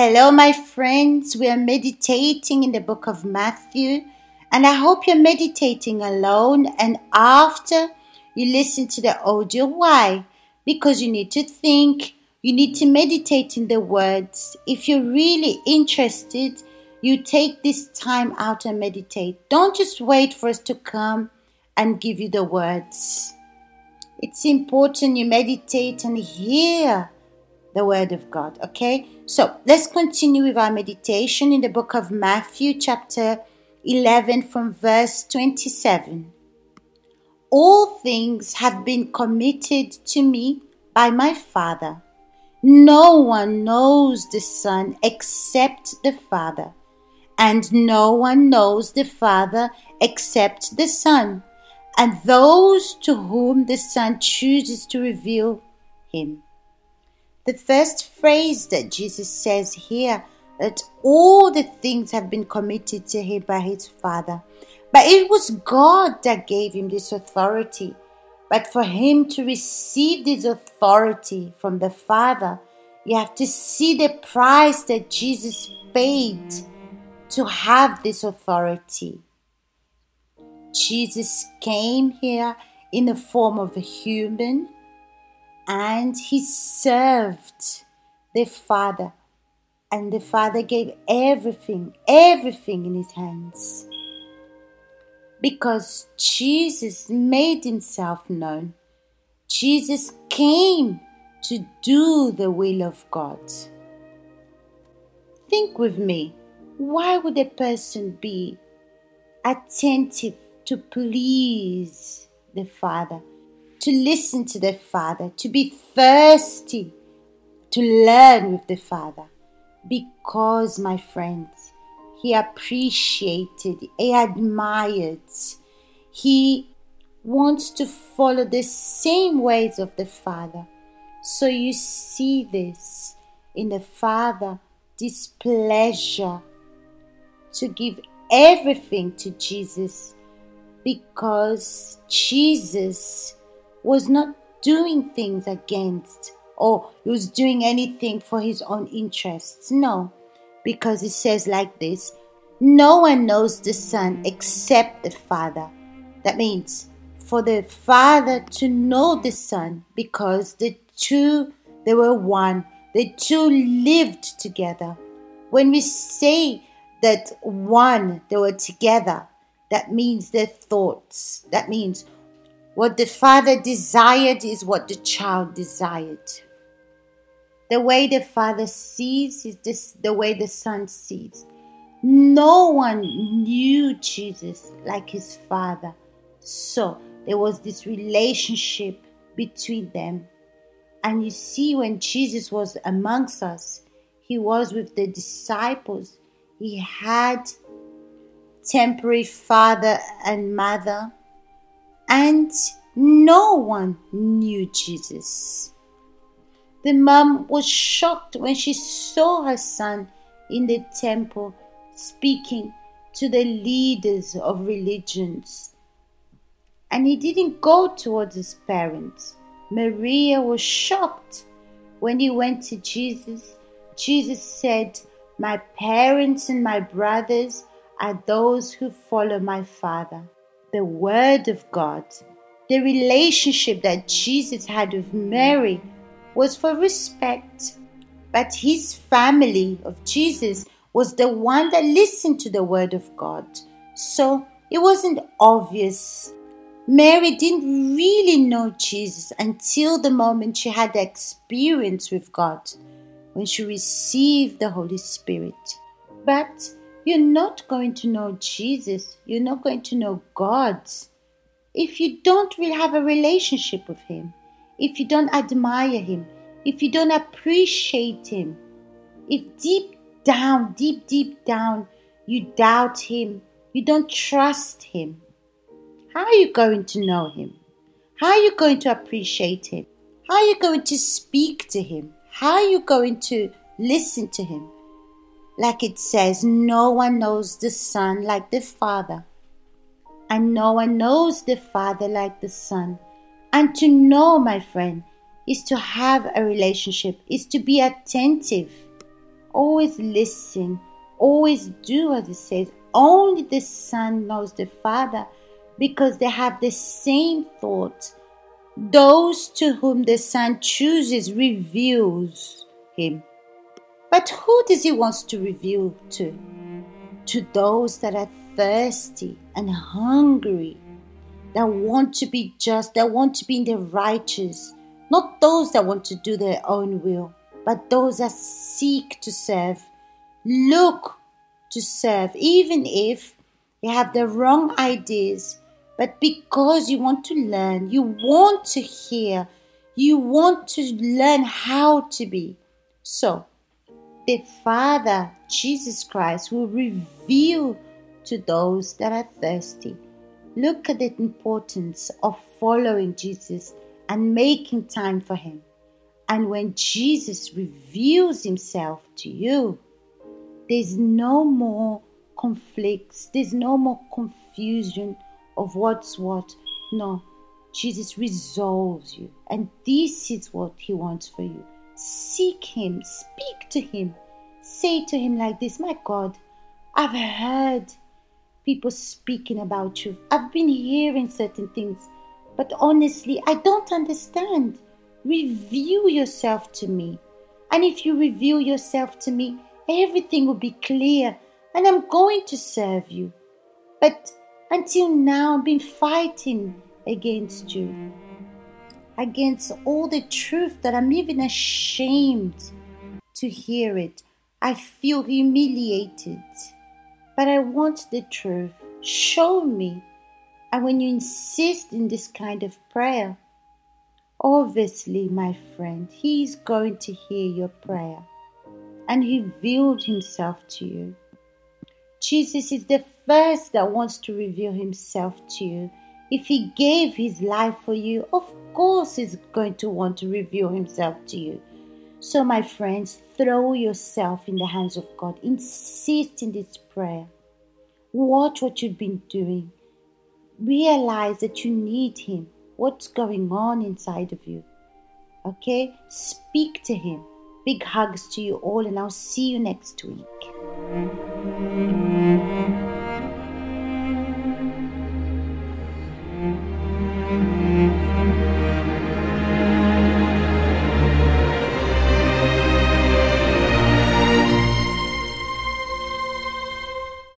Hello, my friends. We are meditating in the book of Matthew, and I hope you're meditating alone and after you listen to the audio. Why? Because you need to think, you need to meditate in the words. If you're really interested, you take this time out and meditate. Don't just wait for us to come and give you the words. It's important you meditate and hear the word of God. Okay, so let's continue with our meditation in the book of Matthew, chapter 11, from verse 27. All things have been committed to me by my Father. No one knows the Son except the Father, and no one knows the Father except the Son, and those to whom the Son chooses to reveal him. The first phrase that Jesus says here that all the things have been committed to him by his Father. But it was God that gave him this authority. But for him to receive this authority from the Father, you have to see the price that Jesus paid to have this authority. Jesus came here in the form of a human and he served the Father. And the Father gave everything, everything in his hands. Because Jesus made himself known. Jesus came to do the will of God. Think with me why would a person be attentive to please the Father? To listen to the Father, to be thirsty to learn with the Father. Because, my friends, he appreciated, he admired, he wants to follow the same ways of the Father. So you see this in the Father, this pleasure to give everything to Jesus because Jesus was not doing things against or he was doing anything for his own interests. No, because it says like this No one knows the Son except the Father. That means for the Father to know the Son because the two, they were one, the two lived together. When we say that one, they were together, that means their thoughts. That means what the father desired is what the child desired. The way the father sees is this, the way the son sees. No one knew Jesus like his father. So there was this relationship between them. And you see, when Jesus was amongst us, he was with the disciples. He had temporary father and mother and no one knew Jesus. The mom was shocked when she saw her son in the temple speaking to the leaders of religions. And he didn't go towards his parents. Maria was shocked when he went to Jesus. Jesus said, My parents and my brothers are those who follow my Father the Word of God. The relationship that Jesus had with Mary was for respect, but his family of Jesus was the one that listened to the Word of God. So it wasn't obvious. Mary didn't really know Jesus until the moment she had the experience with God, when she received the Holy Spirit. But you're not going to know Jesus. You're not going to know God if you don't really have a relationship with Him, if you don't admire Him, if you don't appreciate Him, if deep down, deep, deep down, you doubt Him, you don't trust Him. How are you going to know Him? How are you going to appreciate Him? How are you going to speak to Him? How are you going to listen to Him? Like it says, no one knows the Son like the Father, and no one knows the Father like the Son. And to know, my friend, is to have a relationship, is to be attentive. Always listen. Always do as it says. Only the Son knows the Father because they have the same thought. Those to whom the Son chooses reveals him. But who does he want to reveal to? To those that are thirsty and hungry, that want to be just, that want to be in the righteous, not those that want to do their own will, but those that seek to serve. Look to serve, even if you have the wrong ideas, but because you want to learn, you want to hear, you want to learn how to be. So, the Father, Jesus Christ, will reveal to those that are thirsty. Look at the importance of following Jesus and making time for Him. And when Jesus reveals Himself to you, there's no more conflicts, there's no more confusion of what's what. No, Jesus resolves you. And this is what He wants for you. Seek Him, speak to Him, say to Him like this My God, I've heard people speaking about you, I've been hearing certain things, but honestly, I don't understand. Reveal yourself to me. And if you reveal yourself to me, everything will be clear and I'm going to serve you. But until now, I've been fighting against you, against all the truth that I'm even ashamed to hear it. I feel humiliated, but I want the truth. Show me. And when you insist in this kind of prayer, obviously, my friend, He's going to hear your prayer and He revealed Himself to you. Jesus is the first that wants to reveal himself to you. If he gave his life for you, of course he's going to want to reveal himself to you. So, my friends, throw yourself in the hands of God. Insist in this prayer. Watch what you've been doing. Realize that you need Him. What's going on inside of you? Okay? Speak to Him. Big hugs to you all, and I'll see you next week.